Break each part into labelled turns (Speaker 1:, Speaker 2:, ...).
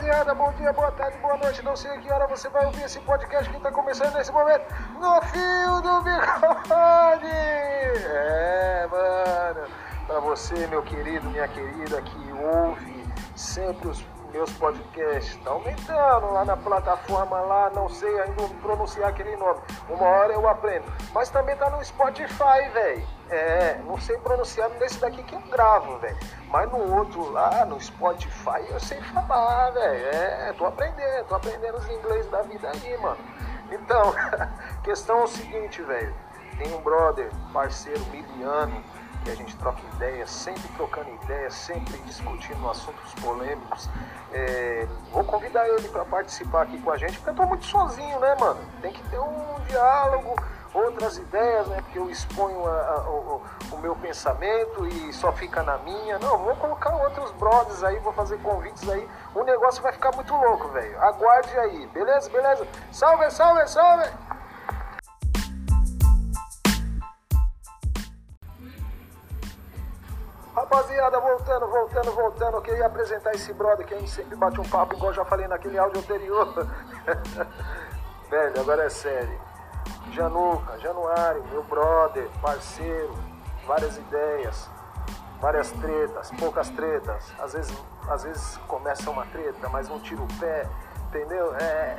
Speaker 1: rapaziada, bom dia, boa tarde, boa noite. Não sei a que hora você vai ouvir esse podcast que está começando nesse momento no fio do bigode. É, mano, para você, meu querido, minha querida, que ouve sempre os meus podcasts. Tá aumentando lá na plataforma lá, não sei ainda pronunciar aquele nome. Uma hora eu aprendo. Mas também tá no Spotify, velho. É, não sei pronunciar nesse daqui que eu gravo, velho. Mas no outro lá, no Spotify, eu sei falar, velho. É, tô aprendendo, tô aprendendo os inglês da vida aí, mano. Então, questão é o seguinte, velho. Tem um brother, parceiro miliano, que a gente troca ideias, sempre trocando ideias, sempre discutindo assuntos polêmicos. É, vou convidar ele para participar aqui com a gente, porque eu tô muito sozinho, né, mano? Tem que ter um diálogo, outras ideias, né? Porque eu exponho a, a, o, o, meu pensamento e só fica na minha. Não, vou colocar outros brothers aí, vou fazer convites aí. O negócio vai ficar muito louco, velho. Aguarde aí, beleza? Beleza? Salve, salve, salve! Rapaziada, voltando, voltando, voltando, eu queria apresentar esse brother que a gente sempre bate um papo, igual eu já falei naquele áudio anterior. Velho, agora é sério. Januca, Januário, meu brother, parceiro, várias ideias, várias tretas, poucas tretas. Às vezes, às vezes começa uma treta, mas não tira o pé, entendeu? É.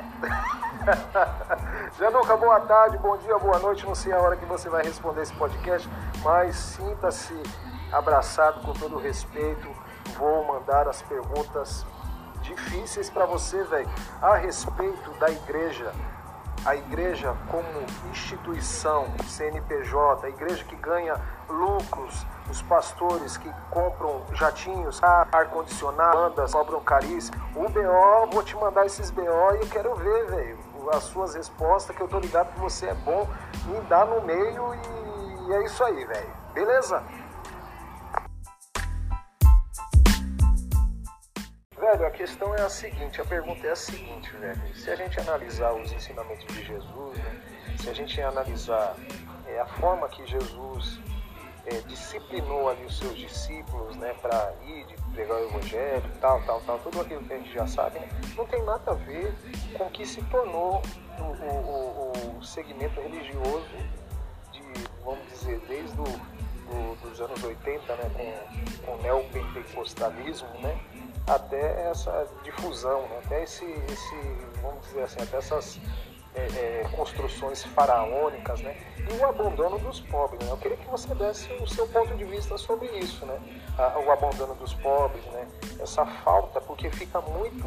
Speaker 1: Januca, boa tarde, bom dia, boa noite. Não sei a hora que você vai responder esse podcast, mas sinta-se abraçado com todo respeito. Vou mandar as perguntas difíceis para você, velho, a respeito da igreja. A igreja como instituição, CNPJ, a igreja que ganha lucros, os pastores que compram jatinhos, ar-condicionado, bandas, cobram caríssimo. O BO, vou te mandar esses BO e eu quero ver, velho, as suas respostas, que eu tô ligado que você é bom em dar no meio e é isso aí, velho. Beleza? A questão é a seguinte, a pergunta é a seguinte, velho. Se a gente analisar os ensinamentos de Jesus, né, se a gente analisar é, a forma que Jesus é, disciplinou ali os seus discípulos, né, para ir, de pregar o evangelho, tal, tal, tal, tudo aquilo que a gente já sabe, né, não tem nada a ver com o que se tornou o, o, o segmento religioso de, vamos dizer, desde o, do, dos anos 80, né, com, com o neopentecostalismo, né, até essa difusão, né? até esse, esse, vamos dizer assim, até essas é, é, construções faraônicas, né? E o abandono dos pobres. Né? Eu queria que você desse o seu ponto de vista sobre isso, né? o abandono dos pobres, né? Essa falta, porque fica muito,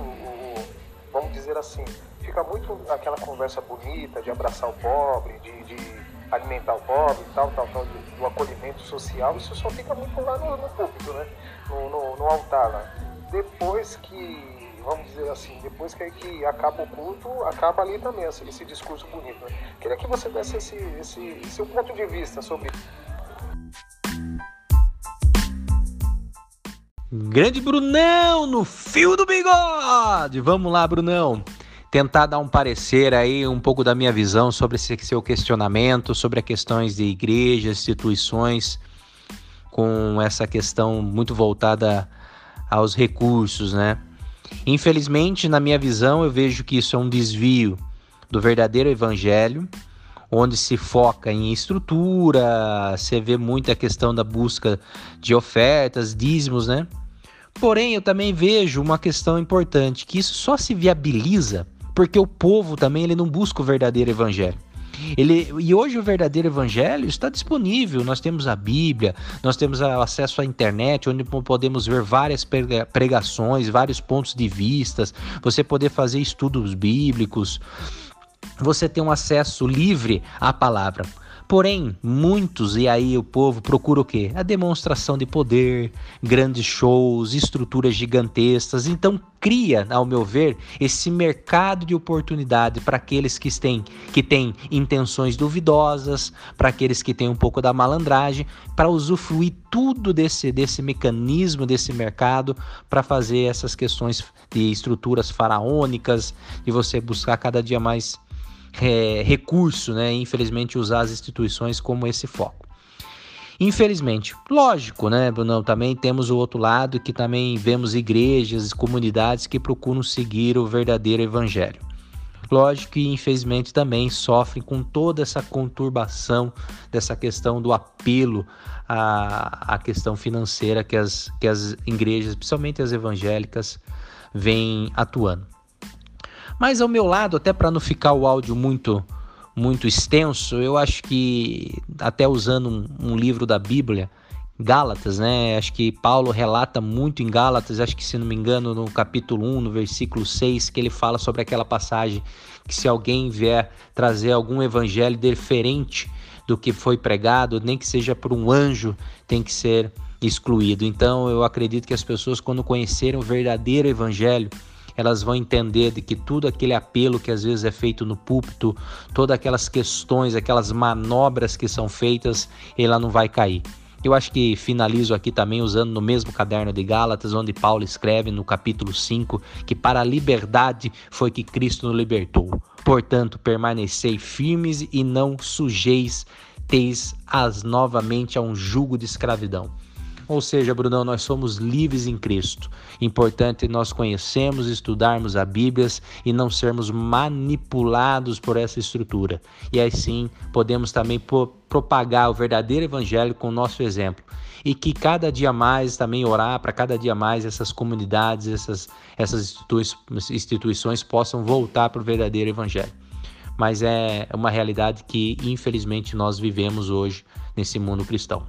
Speaker 1: vamos dizer assim, fica muito aquela conversa bonita de abraçar o pobre, de, de alimentar o pobre, tal, tal, tal, do, do, acolhimento social. Isso só fica muito lá no, no púlpito, né? No, no, no altar lá depois que, vamos dizer assim, depois que, que acaba o culto, acaba ali também esse, esse discurso bonito. Né? Queria que você desse esse, esse seu ponto de vista sobre
Speaker 2: Grande Brunão no fio do bigode! Vamos lá, Brunão. Tentar dar um parecer aí, um pouco da minha visão sobre esse seu questionamento, sobre as questões de igrejas, instituições, com essa questão muito voltada aos recursos, né? Infelizmente, na minha visão, eu vejo que isso é um desvio do verdadeiro evangelho, onde se foca em estrutura, você vê muito a questão da busca de ofertas, dízimos, né? Porém, eu também vejo uma questão importante, que isso só se viabiliza porque o povo também ele não busca o verdadeiro evangelho. Ele, e hoje o verdadeiro evangelho está disponível. Nós temos a Bíblia, nós temos acesso à internet, onde podemos ver várias pregações, vários pontos de vistas, você poder fazer estudos bíblicos, você tem um acesso livre à palavra. Porém, muitos, e aí o povo procura o quê? A demonstração de poder, grandes shows, estruturas gigantescas. Então, cria, ao meu ver, esse mercado de oportunidade para aqueles que têm, que têm intenções duvidosas, para aqueles que têm um pouco da malandragem, para usufruir tudo desse, desse mecanismo, desse mercado, para fazer essas questões de estruturas faraônicas, e você buscar cada dia mais é, recurso, né? Infelizmente, usar as instituições como esse foco. Infelizmente, lógico, né, Bruno? Também temos o outro lado que também vemos igrejas, comunidades que procuram seguir o verdadeiro evangelho. Lógico que, infelizmente, também sofrem com toda essa conturbação dessa questão do apelo à, à questão financeira que as, que as igrejas, principalmente as evangélicas, vêm atuando. Mas ao meu lado, até para não ficar o áudio muito muito extenso, eu acho que até usando um, um, livro da Bíblia, Gálatas, né? Acho que Paulo relata muito em Gálatas, acho que se não me engano, no capítulo 1, no versículo 6, que ele fala sobre aquela passagem que se alguém vier trazer algum evangelho diferente do que foi pregado, nem que seja por um anjo, tem que ser excluído. Então, eu acredito que as pessoas quando conhecerem o verdadeiro evangelho, elas vão entender de que tudo aquele apelo que às vezes é feito no púlpito, todas aquelas questões, aquelas manobras que são feitas, ela não vai cair. Eu acho que finalizo aqui também usando no mesmo caderno de Gálatas, onde Paulo escreve no capítulo 5 que para a liberdade foi que Cristo nos libertou. Portanto, permanecei firmes e não sujeis teis as novamente a um jugo de escravidão. Ou seja, Brunão, nós somos livres em Cristo. Importante nós conhecermos, estudarmos a Bíblia e não sermos manipulados por essa estrutura. E assim podemos também propagar o verdadeiro evangelho com o nosso exemplo. E que cada dia mais também orar para cada dia mais essas comunidades, essas, essas instituições possam voltar para o verdadeiro evangelho. Mas é uma realidade que infelizmente nós vivemos hoje nesse mundo cristão.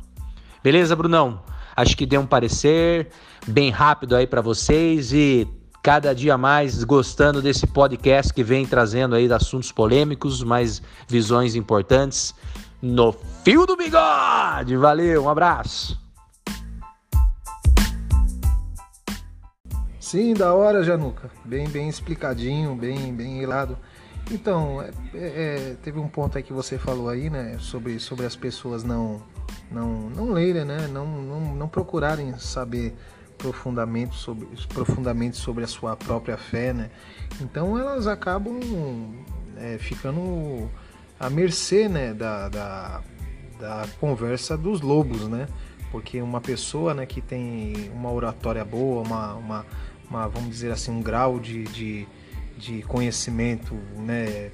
Speaker 2: Beleza, Brunão? Acho que deu um parecer bem rápido aí para vocês e cada dia mais gostando desse podcast que vem trazendo aí assuntos polêmicos, mas visões importantes no fio do bigode. Valeu, um abraço.
Speaker 1: Sim, da hora, Januca. Bem, bem explicadinho, bem, bem hilado. Então, é, é, teve um ponto aí que você falou aí, né, sobre, sobre as pessoas não não, não lerem, né? não, não, não procurarem saber profundamente sobre, profundamente sobre a sua própria fé. Né? Então elas acabam é, ficando à mercê né? da, da, da conversa dos lobos, né? Porque uma pessoa né, que tem uma oratória boa, uma, uma, uma vamos dizer assim, um grau de, de, de conhecimento né,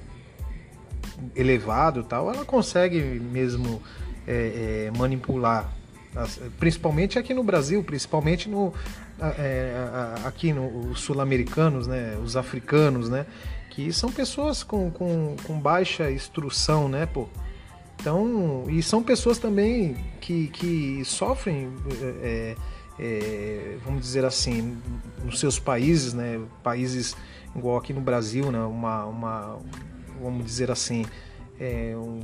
Speaker 1: elevado tal, ela consegue mesmo é, é, manipular, principalmente aqui no Brasil, principalmente no, é, aqui nos sul-americanos, né, os africanos, né, que são pessoas com, com, com baixa instrução, né, pô. Então, e são pessoas também que, que sofrem, é, vamos dizer assim, nos seus países, né, países igual aqui no Brasil, né, uma, uma vamos dizer assim, é, um,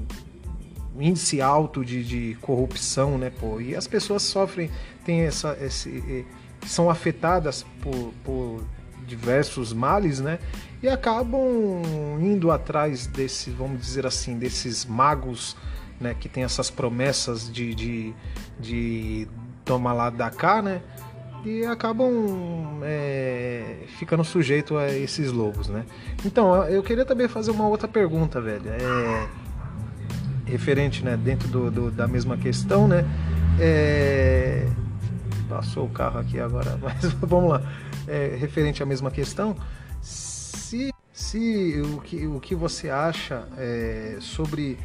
Speaker 1: índice alto de, de corrupção, né, pô? E as pessoas sofrem, tem essa, esse, são afetadas por, por diversos males, né? E acabam indo atrás desses, vamos dizer assim, desses magos, né? Que tem essas promessas de, de, de tomar lá da cá, né? E acabam é, ficando sujeito a esses lobos, né? Então, eu queria também fazer uma outra pergunta, velho. É, referente, né, dentro do, do, da mesma questão, né? É... Passou o carro aqui agora, mas vamos lá. É, referente à mesma questão, se, se o, que, o que você acha é, sobre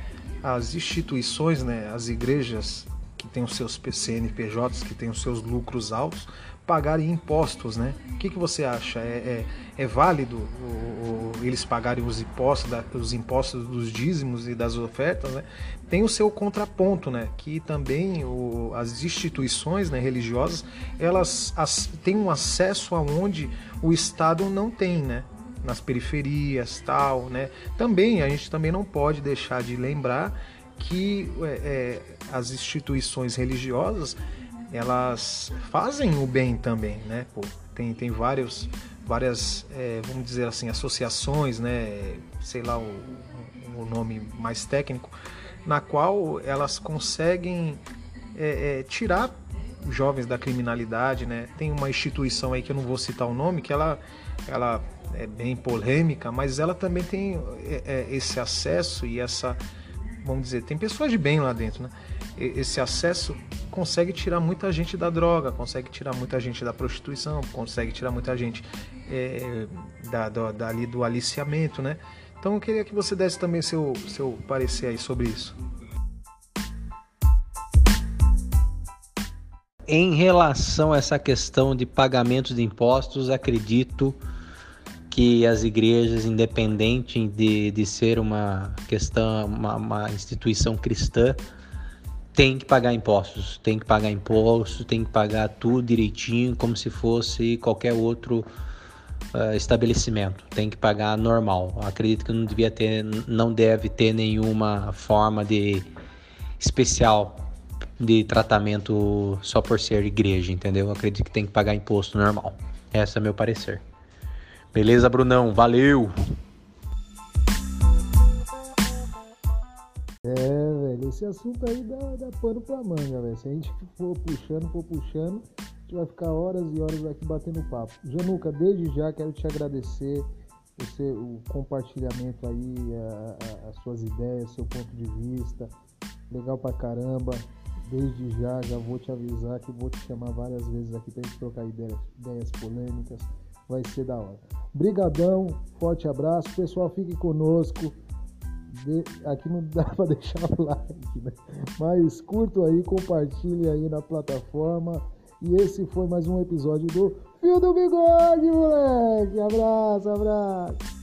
Speaker 1: as instituições, né, as igrejas têm os seus CNPJs, que têm os seus lucros altos, pagarem impostos, né? O que, que você acha? É, é, é válido o, o, eles pagarem os impostos, da, os impostos dos dízimos e das ofertas, né? Tem o seu contraponto, né? Que também o, as instituições né, religiosas elas as, têm um acesso aonde o Estado não tem, né? Nas periferias, tal, né? Também a gente também não pode deixar de lembrar que é, as instituições religiosas elas fazem o bem também, né? Pô, tem, tem vários, várias, é, vamos dizer assim, associações, né? Sei lá o, o nome mais técnico, na qual elas conseguem é, é, tirar jovens da criminalidade, né? Tem uma instituição aí que eu não vou citar o nome, que ela, ela é bem polêmica, mas ela também tem é, é, esse acesso e essa, vamos dizer, tem pessoas de bem lá dentro, né? esse acesso consegue tirar muita gente da droga, consegue tirar muita gente da prostituição, consegue tirar muita gente é, da, da, dali do aliciamento, né? Então eu queria que você desse também seu, seu parecer aí sobre isso.
Speaker 2: Em relação a essa questão de pagamentos de impostos, acredito que as igrejas, independente de, de ser uma questão, uma, uma instituição cristã, tem que pagar impostos, tem que pagar impostos, tem que pagar tudo direitinho, como se fosse qualquer outro uh, estabelecimento. Tem que pagar normal. Acredito que não devia ter, não deve ter nenhuma forma de especial de tratamento só por ser igreja, entendeu? Acredito que tem que pagar imposto normal. Esse é meu parecer. Beleza, Brunão? Valeu!
Speaker 1: É, velho, esse assunto aí dá, dá pano pra manga, velho. Se a gente for puxando, for puxando, a gente vai ficar horas e horas aqui batendo papo. Januca, desde já quero te agradecer você, o compartilhamento aí, a, a, as suas ideias, seu ponto de vista. Legal pra caramba. Desde já, já vou te avisar que vou te chamar várias vezes aqui pra gente trocar ideias, ideias polêmicas. Vai ser da hora. Brigadão, forte abraço. Pessoal, fique conosco de, aqui não dá para deixar o like, né? Mas curto aí, compartilhe aí na plataforma. E esse foi mais um episódio do Fio do Bigode, moleque. Abraço, abraço.